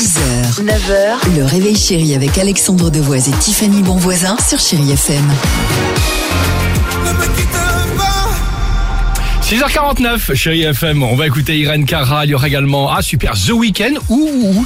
6h, 9h, le réveil chéri avec Alexandre Devoise et Tiffany Bonvoisin sur Chéri FM. 6h49, chérie FM, on va écouter Irène Cara, il y aura également, ah super, The Weeknd ou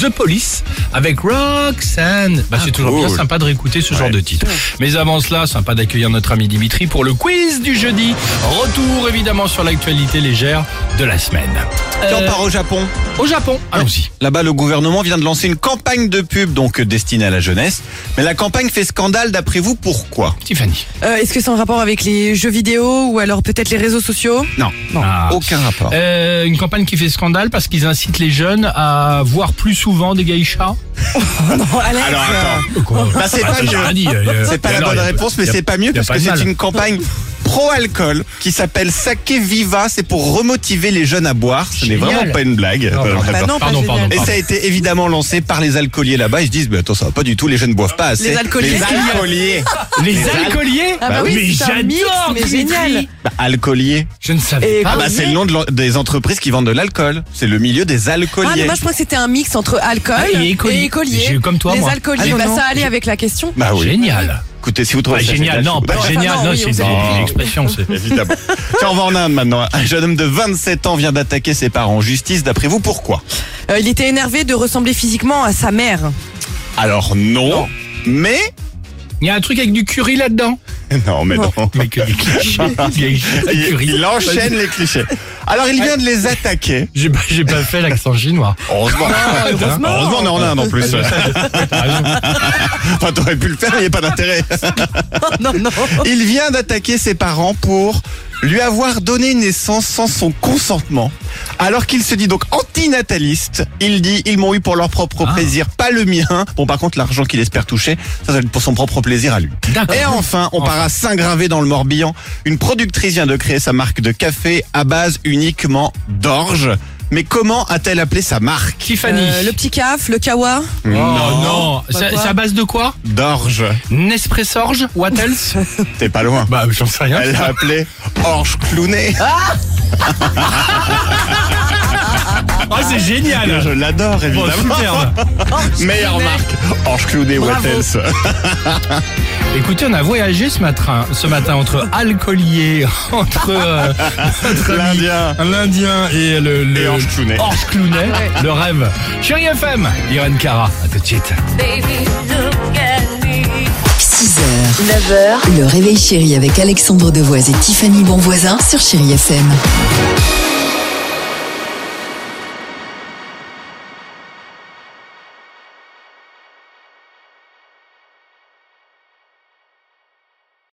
The Police avec Roxanne. Bah, c'est toujours bien sympa de réécouter ce genre de titre. Mais avant cela, sympa d'accueillir notre ami Dimitri pour le quiz du jeudi. Retour évidemment sur l'actualité légère de la semaine. Et on Euh, part au Japon. au Japon, allons-y. Là-bas, le gouvernement vient de lancer une campagne de pub donc destinée à la jeunesse. Mais la campagne fait scandale d'après vous, pourquoi? Tiffany. Euh, Est-ce que c'est en rapport avec les jeux vidéo ou alors peut-être les réseaux sociaux? Non, Ah. aucun rapport. Euh, une campagne qui fait scandale parce qu'ils incitent les jeunes à voir plus souvent des geishas? Non, Alex. Alors attends, Quoi? Bah, c'est Ah, pas mieux. euh, c'est pas la bonne réponse, mais c'est pas mieux parce que c'est une campagne pro-alcool qui s'appelle Sake Viva. C'est pour remotiver les jeunes à boire. Ce n'est vraiment pas une blague. Non, Euh, Bah non, pardon, pardon, Et ça a été évidemment lancé par les alcooliers là-bas. Ils se disent, mais attends, ça va pas du tout, les jeunes boivent pas assez. Les alcooliers. Les alcooliers. Les al- alcooliers Ah bah oui, mais j'adore mais génial. Bah, alcooliers. Je ne savais Et pas. Ah bah c'est le nom de des entreprises qui vendent de l'alcool. C'est le milieu des Ah, mais alcooliers. moi je crois que c'était un mix entre alcool Ah, et écolier. écolier. J'ai eu comme toi, Les moi. alcooliers, Ah, bah ça allait avec la question. Bah oui. Génial. Écoutez, si vous trouvez Pas ça génial, non, pas génial, non, c'est une, expression. c'est- Évidemment. Tiens, on va en Inde maintenant. Un jeune homme de 27 ans vient d'attaquer ses parents en justice. D'après vous, pourquoi? Euh, il était énervé de ressembler physiquement à sa mère. Alors non, mais... Il y a un truc avec du curry là-dedans? Non, mais non. Mais que des clichés. Il enchaîne les clichés. Alors il vient de les attaquer. J'ai pas, j'ai pas fait l'accent chinois. Heureusement. heureusement. Heureusement, on est en Inde en plus. T'as raison. Enfin, t'aurais pu le faire, il n'y a pas d'intérêt. non, non. Il vient d'attaquer ses parents pour lui avoir donné naissance sans son consentement. Alors qu'il se dit donc antinataliste, il dit ils m'ont eu pour leur propre Ah. plaisir, pas le mien. Bon par contre l'argent qu'il espère toucher, ça, va être pour son propre plaisir à lui. Et enfin, on part à Saint-Gravé dans le Morbihan. Une productrice vient de créer sa marque de café à base uniquement d'orge. Mais comment a-t-elle appelé sa marque Tiffany. Euh, le petit caf, le kawa. Oh non, Bah C'est quoi c'est à base de quoi D'orge. Nespressorge What else T'es pas loin. Bah, j'en sais rien. Elle l'a appelé Orge Clounet. Oh, c'est génial Je l'adore Bon, évidemment. superbe. Meilleure marque. Orge Bravo. else Écoutez, on a voyagé ce matin, ce matin entre alcoolier, entre, euh, L'Indien. l'Indien et le, le Et Orge Clounet. Orge Clounet, le rêve. Chérie FM, Irène Cara, à tout de suite. 6h, 9h, le réveil chéri avec Alexandre Devoise et Tiffany Bonvoisin sur Chéri FM.